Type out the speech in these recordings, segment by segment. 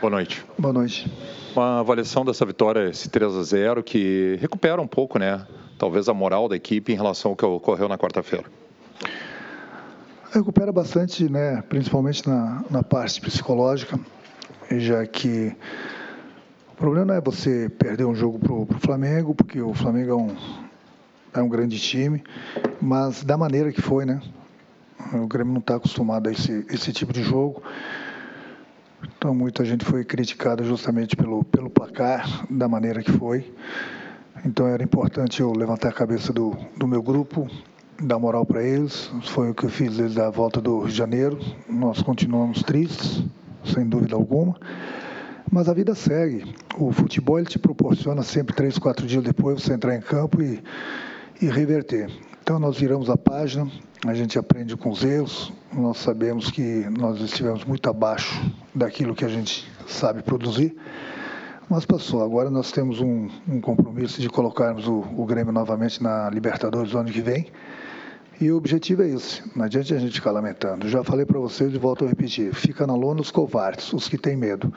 Boa noite. Boa noite. Uma avaliação dessa vitória, esse 3 a 0 que recupera um pouco, né? Talvez a moral da equipe em relação ao que ocorreu na quarta-feira. Recupera bastante, né? Principalmente na, na parte psicológica, já que o problema não é você perder um jogo para o Flamengo, porque o Flamengo é um, é um grande time, mas da maneira que foi, né? O Grêmio não está acostumado a esse, esse tipo de jogo. Então, muita gente foi criticada justamente pelo, pelo placar, da maneira que foi. Então, era importante eu levantar a cabeça do, do meu grupo, dar moral para eles. Foi o que eu fiz desde a volta do Rio de Janeiro. Nós continuamos tristes, sem dúvida alguma. Mas a vida segue. O futebol ele te proporciona sempre três, quatro dias depois você entrar em campo e, e reverter. Então nós viramos a página, a gente aprende com os erros, nós sabemos que nós estivemos muito abaixo daquilo que a gente sabe produzir, mas passou. Agora nós temos um, um compromisso de colocarmos o, o, Grêmio novamente na Libertadores no ano que vem. E o objetivo é esse. Não adianta a gente ficar lamentando. Já falei para vocês e volto a repetir. Fica na lona os covardes, os que têm medo.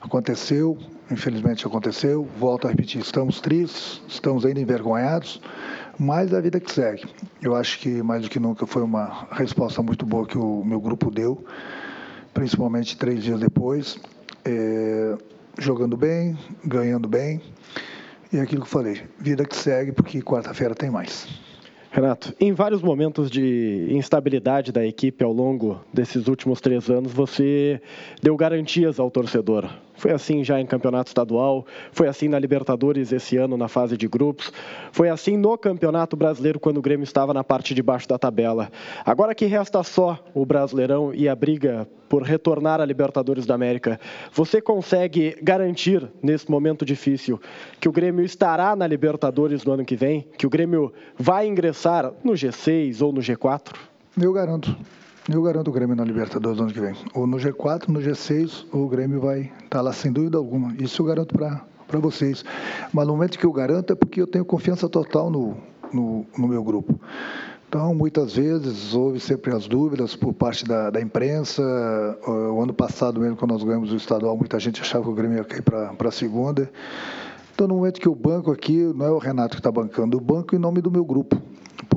Aconteceu, infelizmente aconteceu. Volto a repetir. Estamos tristes, estamos ainda envergonhados mas a vida que segue. Eu acho que mais do que nunca foi uma resposta muito boa que o meu grupo deu, principalmente três dias depois, é, jogando bem, ganhando bem, e é aquilo que eu falei, vida que segue, porque quarta-feira tem mais. Renato, em vários momentos de instabilidade da equipe ao longo desses últimos três anos, você deu garantias ao torcedor. Foi assim já em campeonato estadual, foi assim na Libertadores esse ano na fase de grupos, foi assim no Campeonato Brasileiro quando o Grêmio estava na parte de baixo da tabela. Agora que resta só o Brasileirão e a briga por retornar à Libertadores da América, você consegue garantir nesse momento difícil que o Grêmio estará na Libertadores no ano que vem, que o Grêmio vai ingressar no G6 ou no G4? Eu garanto. Eu garanto o Grêmio na Libertadores no ano que vem. Ou no G4, no G6, o Grêmio vai estar tá lá sem dúvida alguma. Isso eu garanto para vocês. Mas no momento que eu garanto é porque eu tenho confiança total no, no, no meu grupo. Então, muitas vezes houve sempre as dúvidas por parte da, da, imprensa. O ano passado, mesmo, quando nós ganhamos o estadual, muita gente achava que o Grêmio ia cair para a segunda. Então, no momento que o banco aqui, não é o Renato que está bancando, o banco em nome do meu grupo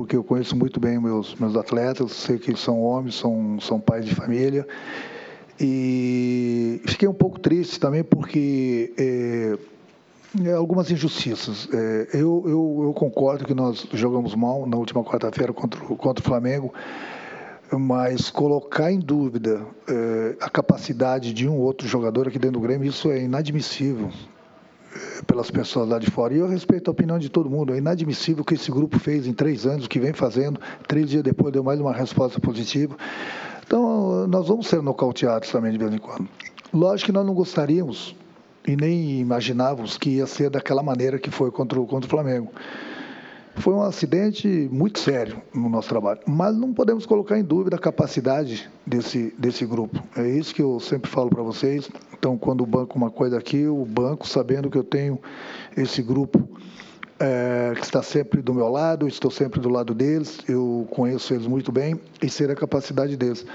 porque eu conheço muito bem meus, meus atletas, sei que são homens, são, são pais de família. E fiquei um pouco triste também porque é, é, algumas injustiças. É, eu, eu, eu, concordo que nós jogamos mal na última quarta-feira contra, contra o Flamengo, mas colocar em dúvida é, a capacidade de um outro jogador aqui dentro do Grêmio, isso é inadmissível pelas pessoas lá de fora. E eu respeito a opinião de todo mundo. É inadmissível o que esse grupo fez em três anos, o que vem fazendo. Três dias depois deu mais uma resposta positiva. Então, nós vamos ser nocauteados também de vez em quando. Lógico que nós não gostaríamos e nem imaginávamos que ia ser daquela maneira que foi contra o, contra o Flamengo. Foi um acidente muito sério no nosso trabalho, mas não podemos colocar em dúvida a capacidade desse, desse grupo. É isso que eu sempre falo para vocês. Então, quando o banco uma coisa aqui, o banco, sabendo que eu tenho esse grupo é, que está sempre do meu lado, estou sempre do lado deles, eu conheço eles muito bem e sei a capacidade deles.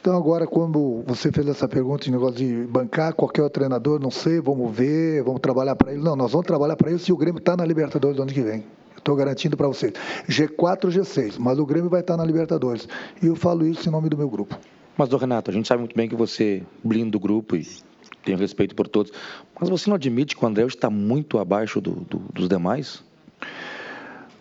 Então, agora, quando você fez essa pergunta de negócio de bancar qualquer treinador, não sei, vamos ver, vamos trabalhar para ele. Não, nós vamos trabalhar para ele se o Grêmio está na Libertadores do ano que vem. Estou garantindo para vocês. G4 ou G6, mas o Grêmio vai estar na Libertadores. E eu falo isso em nome do meu grupo. Mas, Renato, a gente sabe muito bem que você blinda o grupo e tem respeito por todos. Mas você não admite que o André está muito abaixo do, do, dos demais?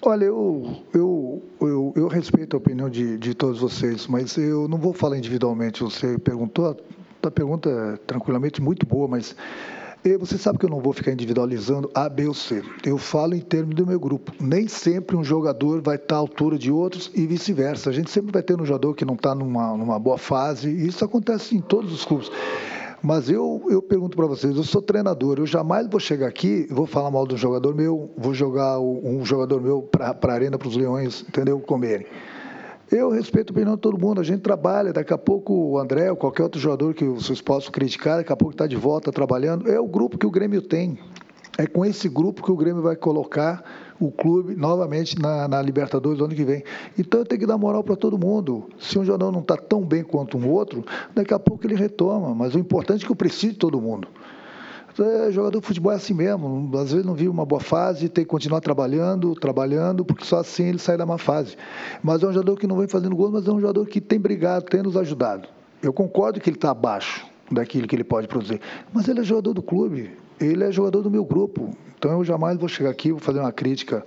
Olha, eu, eu, eu, eu, respeito a opinião de, de todos vocês, mas eu não vou falar individualmente. Você perguntou, a pergunta é tranquilamente muito boa, mas você sabe que eu não vou ficar individualizando A, B ou C. Eu falo em termos do meu grupo. Nem sempre um jogador vai estar à altura de outros e vice-versa. A gente sempre vai ter um jogador que não está numa, numa boa fase. E isso acontece em todos os clubes. Mas eu, eu pergunto para vocês, eu sou treinador, eu jamais vou chegar aqui vou falar mal de um jogador meu, vou jogar um jogador meu para a arena, para os leões, entendeu? Comerem. Eu respeito a opinião de todo mundo, a gente trabalha, daqui a pouco o André ou qualquer outro jogador que vocês possam criticar, daqui a pouco está de volta trabalhando, é o grupo que o Grêmio tem. É com esse grupo que o Grêmio vai colocar o clube novamente na, na Libertadores no ano que vem. Então tem que dar moral para todo mundo. Se um jogador não está tão bem quanto um outro, daqui a pouco ele retoma. Mas o importante é que eu preciso de todo mundo. É, jogador de futebol é assim mesmo. Às vezes não vive uma boa fase, tem que continuar trabalhando, trabalhando, porque só assim ele sai da má fase. Mas é um jogador que não vem fazendo gol, mas é um jogador que tem brigado, tem nos ajudado. Eu concordo que ele está abaixo daquilo que ele pode produzir, mas ele é jogador do clube ele é jogador do meu grupo. Então eu jamais vou chegar aqui e vou fazer uma crítica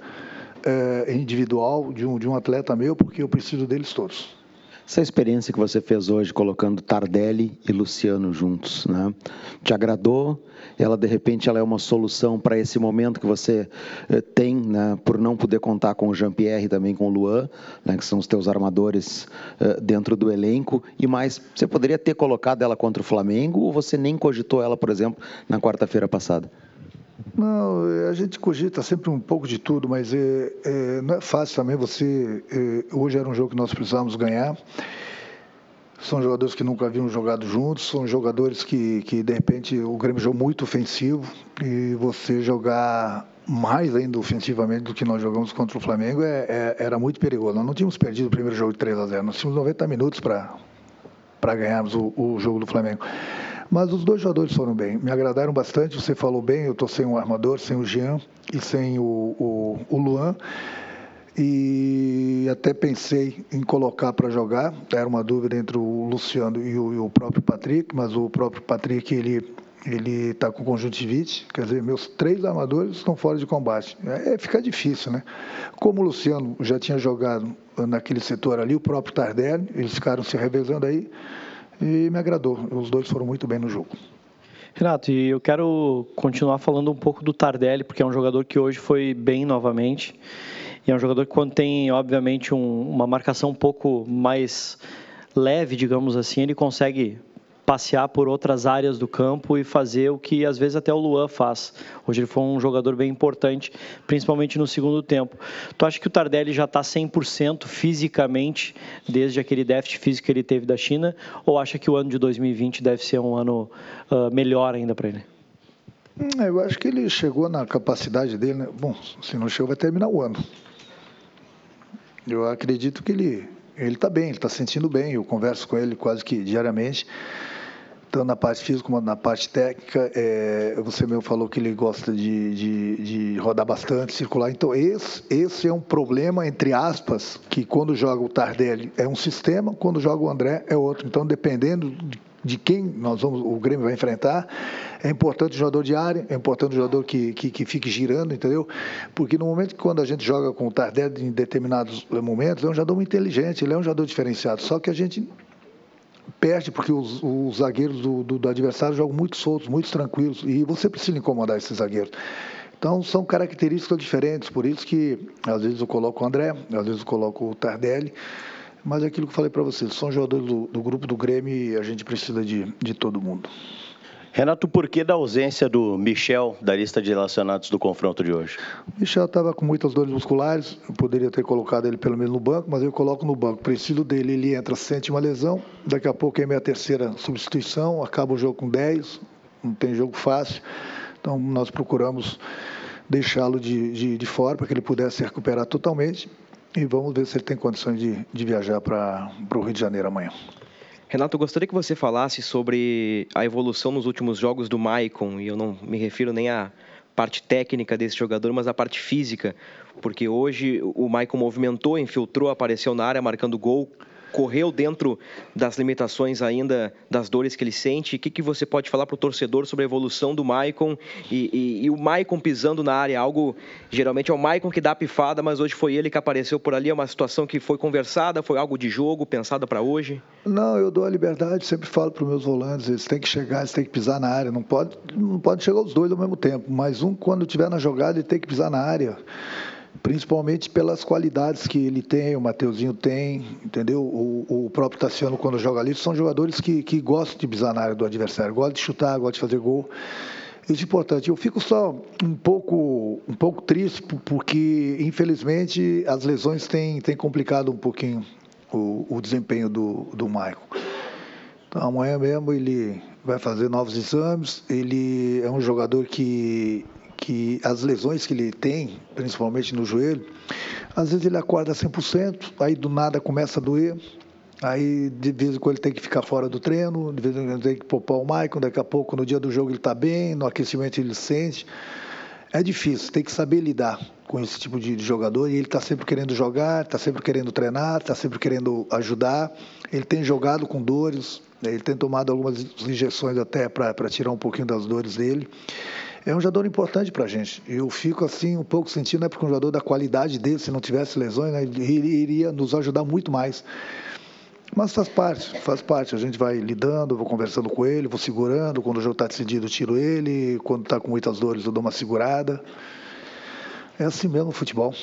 é, individual de um, de um atleta meu, porque eu preciso deles todos. Essa experiência que você fez hoje colocando Tardelli e Luciano juntos, né? Te agradou? Ela de repente ela é uma solução para esse momento que você eh, tem, né? Por não poder contar com o Jean-Pierre e também com o Luan, né? Que são os teus armadores eh, dentro do elenco. E mais, você poderia ter colocado ela contra o Flamengo ou você nem cogitou ela, por exemplo, na quarta-feira passada? Não, é, a gente cogita sempre um pouco de tudo, mas é, é, não é fácil também você. É, hoje era um jogo que nós precisávamos ganhar. São jogadores que nunca haviam jogado juntos, são jogadores que, que de repente, o Grêmio jogou muito ofensivo e você jogar mais ainda ofensivamente do que nós jogamos contra o Flamengo é, é, era muito perigoso. Nós não tínhamos perdido o primeiro jogo de 3 a 0, nós tínhamos 90 minutos para ganharmos o, o jogo do Flamengo. Mas os dois jogadores foram bem, me agradaram bastante. Você falou bem, eu estou sem o armador, sem o Jean e sem o, o, o Luan. E até pensei em colocar para jogar. Era uma dúvida entre o Luciano e o, e o próprio Patrick, mas o próprio Patrick ele ele está com conjuntivite, quer dizer, meus três armadores estão fora de combate. É, é fica difícil, né? Como o Luciano já tinha jogado naquele setor ali, o próprio Tardelli, eles ficaram se revezando aí e me agradou. Os dois foram muito bem no jogo. Renato, e eu quero continuar falando um pouco do Tardelli, porque é um jogador que hoje foi bem novamente. E é um jogador que, quando tem, obviamente, um, uma marcação um pouco mais leve, digamos assim, ele consegue passear por outras áreas do campo e fazer o que às vezes até o Luan faz. Hoje ele foi um jogador bem importante, principalmente no segundo tempo. Tu acha que o Tardelli já está 100% fisicamente desde aquele déficit físico que ele teve da China ou acha que o ano de 2020 deve ser um ano uh, melhor ainda para ele? Hum, eu acho que ele chegou na capacidade dele. Né? Bom, se não chegou, vai terminar o ano. Eu acredito que ele ele está bem, ele está sentindo bem. Eu converso com ele quase que diariamente tanto na parte física como na parte técnica. É, você mesmo falou que ele gosta de, de, de, rodar bastante, circular. Então, esse, esse é um problema, entre aspas, que quando joga o Tardelli é um sistema, quando joga o André é outro. Então, dependendo de, de quem nós vamos, o Grêmio vai enfrentar, é importante o jogador de área, é importante o jogador que, que, que fique girando, entendeu? Porque no momento que quando a gente joga com o Tardelli em determinados momentos, é um jogador inteligente, ele é um jogador diferenciado. Só que a gente perde porque os, os zagueiros do, do, do, adversário jogam muito soltos, muito tranquilos, e você precisa incomodar esses zagueiros. Então, são características diferentes, por isso que às vezes eu coloco o André, às vezes eu coloco o Tardelli, mas é aquilo que eu falei para vocês, são jogadores do, do, grupo do Grêmio e a gente precisa de, de todo mundo. Renato, por que da ausência do Michel da lista de relacionados do confronto de hoje? O Michel estava com muitas dores musculares, eu poderia ter colocado ele pelo menos no banco, mas eu coloco no banco. Preciso dele, ele entra, sente uma lesão, daqui a pouco é minha terceira substituição, acaba o jogo com 10, não tem jogo fácil, então nós procuramos deixá-lo de, de, de fora para que ele pudesse se recuperar totalmente e vamos ver se ele tem condições de, de viajar para o Rio de Janeiro amanhã. Renato, eu gostaria que você falasse sobre a evolução nos últimos jogos do Maicon, e eu não me refiro nem à parte técnica desse jogador, mas à parte física, porque hoje o Maicon movimentou, infiltrou, apareceu na área marcando gol, correu dentro das limitações ainda das dores que ele sente. O que, que você pode falar para o torcedor sobre a evolução do Maicon e, e, e, o Maicon pisando na área? Algo, geralmente é o Maicon que dá a pifada, mas hoje foi ele que apareceu por ali. É uma situação que foi conversada, foi algo de jogo, pensada para hoje? Não, eu dou a liberdade, sempre falo para os meus volantes, eles têm que chegar, eles têm que pisar na área. Não pode, não pode chegar os dois ao mesmo tempo, mas um, quando estiver na jogada, ele tem que pisar na área principalmente pelas qualidades que ele tem, o Mateuzinho tem, entendeu? O, o próprio Tassiano, quando joga ali, são jogadores que, que gostam de pisar na área do adversário, gostam de chutar, gostam de fazer gol. Isso é importante. Eu fico só um pouco, um pouco triste, porque, infelizmente, as lesões têm, têm complicado um pouquinho o, o desempenho do, do Michael. Então, amanhã mesmo ele vai fazer novos exames. Ele é um jogador que que as lesões que ele tem, principalmente no joelho, às vezes ele acorda 100%, aí do nada começa a doer, aí de vez em quando ele tem que ficar fora do treino, de vez em quando tem que poupar o Maicon, daqui a pouco no dia do jogo ele está bem, no aquecimento ele sente. É difícil, tem que saber lidar com esse tipo de jogador e ele está sempre querendo jogar, está sempre querendo treinar, está sempre querendo ajudar. Ele tem jogado com dores, ele tem tomado algumas injeções até para tirar um pouquinho das dores dele é um jogador importante para a gente. Eu fico assim um pouco sentindo, né, porque um jogador da qualidade dele, se não tivesse lesões, né, ele iria nos ajudar muito mais. Mas faz parte, faz parte. A gente vai lidando, vou conversando com ele, vou segurando. Quando o jogo está decidido, tiro ele. Quando está com muitas dores, eu dou uma segurada. É assim mesmo o futebol.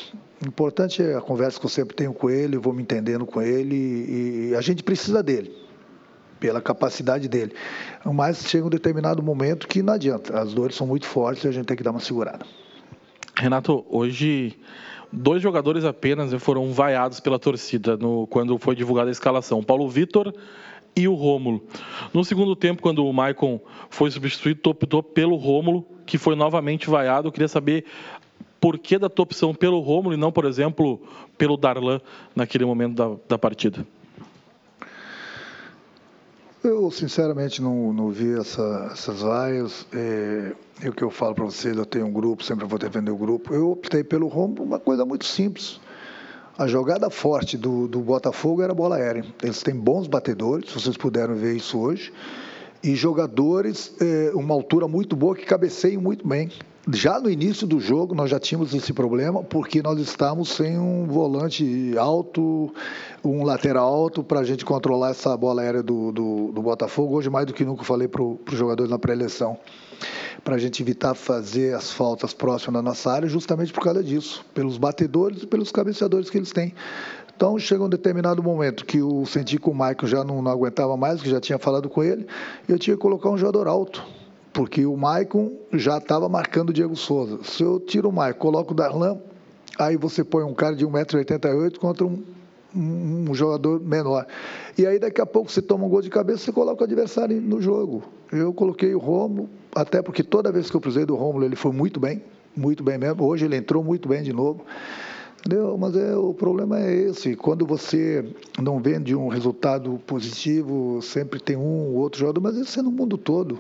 O importante é a conversa que eu sempre tenho com ele, vou me entendendo com ele e a gente precisa dele pela capacidade dele. Mas chega um determinado momento que não adianta. As dores são muito fortes e a gente tem que dar uma segurada. Renato, hoje dois jogadores apenas foram vaiados pela torcida no, quando foi divulgada a escalação: Paulo Vitor e o Rômulo. No segundo tempo, quando o Maicon foi substituído, optou pelo Rômulo, que foi novamente vaiado. Eu queria saber por que da tua opção pelo Rômulo e não, por exemplo, pelo Darlan naquele momento da, da partida. Eu, sinceramente, não, não vi essa, essas vaias. É, e o que eu falo para vocês, eu tenho um grupo, sempre vou defender o grupo. Eu optei pelo rombo, uma coisa muito simples. A jogada forte do, do Botafogo era a bola aérea. Eles têm bons batedores, vocês puderam ver isso hoje. E jogadores, é, uma altura muito boa, que cabeceiam muito bem já no início do jogo nós já tínhamos esse problema porque nós estávamos sem um volante alto, um lateral alto para a gente controlar essa bola aérea do, do, do, Botafogo. Hoje mais do que nunca falei para os jogadores na pré-eleição para a gente evitar fazer as faltas próximas da nossa área, justamente por causa disso, pelos batedores e pelos cabeceadores que eles têm. Então chega um determinado momento que eu senti que o Michael já não, não aguentava mais, que já tinha falado com ele, eu tinha que colocar um jogador alto porque o Maicon já estava marcando o Diego Souza. Se eu tiro o Maicon, coloco o Darlan, aí você põe um cara de 1,88m contra um, um, jogador menor. E aí daqui a pouco você toma um gol de cabeça, você coloca o adversário no jogo. Eu coloquei o Romulo, até porque toda vez que eu precisei do Romulo, ele foi muito bem, muito bem mesmo. Hoje ele entrou muito bem de novo. Entendeu? Mas é, o problema é esse. Quando você não vende um resultado positivo, sempre tem um ou outro jogador, mas isso é no mundo todo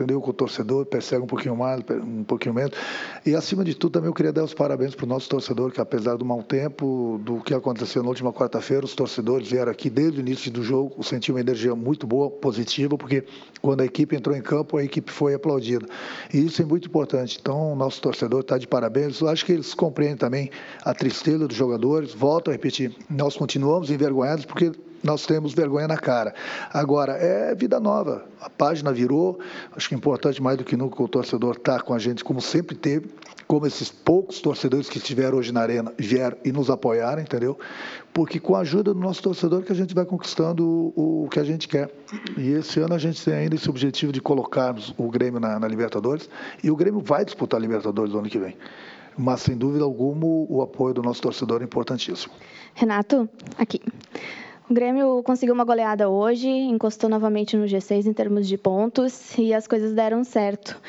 entendeu? Com o torcedor, persegue um pouquinho mais, um pouquinho menos. E acima de tudo, também eu queria dar os parabéns para o nosso torcedor, que apesar do mau tempo, do que aconteceu na última quarta-feira, os torcedores vieram aqui desde o início do jogo, sentiram uma energia muito boa, positiva, porque quando a equipe entrou em campo, a equipe foi aplaudida. E isso é muito importante. Então, o nosso torcedor está de parabéns. Eu acho que eles compreendem também a tristeza dos jogadores. Volto a repetir, nós continuamos envergonhados porque nós temos vergonha na cara. Agora, é vida nova. A página virou. Acho que é importante mais do que nunca o torcedor estar tá com a gente, como sempre teve, como esses poucos torcedores que estiveram hoje na arena vieram e nos apoiaram, entendeu? Porque com a ajuda do nosso torcedor que a gente vai conquistando o, o que a gente quer. E esse ano a gente tem ainda esse objetivo de colocarmos o Grêmio na, na Libertadores. E o Grêmio vai disputar a Libertadores no ano que vem mas sem dúvida alguma o apoio do nosso torcedor é importantíssimo. Renato, aqui. O Grêmio conseguiu uma goleada hoje, encostou novamente no G6 em termos de pontos e as coisas deram certo.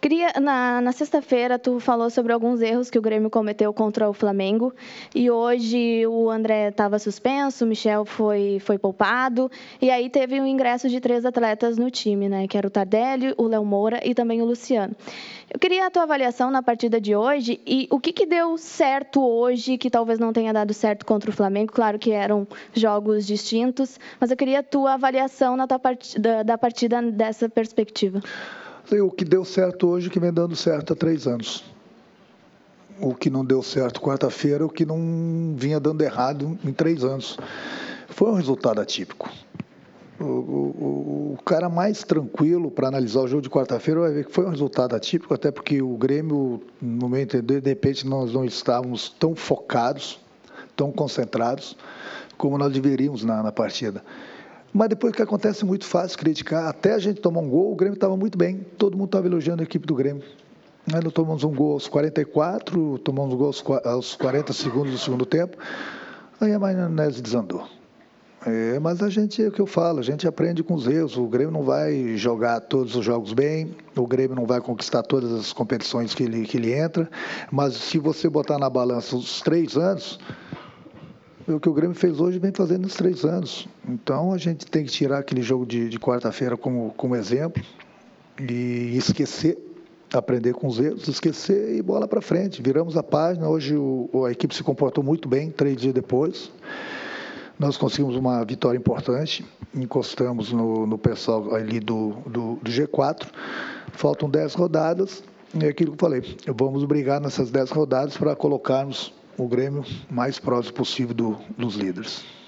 Queria na, na sexta-feira tu falou sobre alguns erros que o Grêmio cometeu contra o Flamengo e hoje o André estava suspenso, o Michel foi foi poupado e aí teve o ingresso de três atletas no time, né? Que era o Tardelli, o Léo Moura e também o Luciano. Eu queria a tua avaliação na partida de hoje e o que, que deu certo hoje que talvez não tenha dado certo contra o Flamengo. Claro que eram jogos distintos, mas eu queria a tua avaliação na tua partida, da partida dessa perspectiva. O que deu certo hoje que vem dando certo há três anos. O que não deu certo quarta-feira, o que não vinha dando errado em três anos. Foi um resultado atípico. O, o, o, cara mais tranquilo para analisar o jogo de quarta-feira vai ver que foi um resultado atípico, até porque o Grêmio, no meu entender, de repente nós não estávamos tão focados, tão concentrados, como nós deveríamos na, na partida. Mas depois que acontece muito fácil criticar, até a gente tomar um gol, o Grêmio estava muito bem, todo mundo estava elogiando a equipe do Grêmio. Nós tomamos um gol aos 44, tomamos um gol aos 40 segundos do segundo tempo, aí a maionese desandou É, mas a gente, é o que eu falo, a gente aprende com os erros. O Grêmio não vai jogar todos os jogos bem, o Grêmio não vai conquistar todas as competições que ele, que ele entra, mas se você botar na balança os três anos, o que o Grêmio fez hoje vem fazendo nos três anos. Então a gente tem que tirar aquele jogo de, de quarta-feira como, como exemplo e esquecer, aprender com os erros, esquecer e bola para frente. Viramos a página. Hoje o, a equipe se comportou muito bem, três dias depois. Nós conseguimos uma vitória importante, encostamos no, no pessoal ali do, do, do G4. Faltam 10 rodadas, e é aquilo que eu falei, vamos brigar nessas 10 rodadas para colocarmos o Grêmio mais próximo possível do, dos líderes.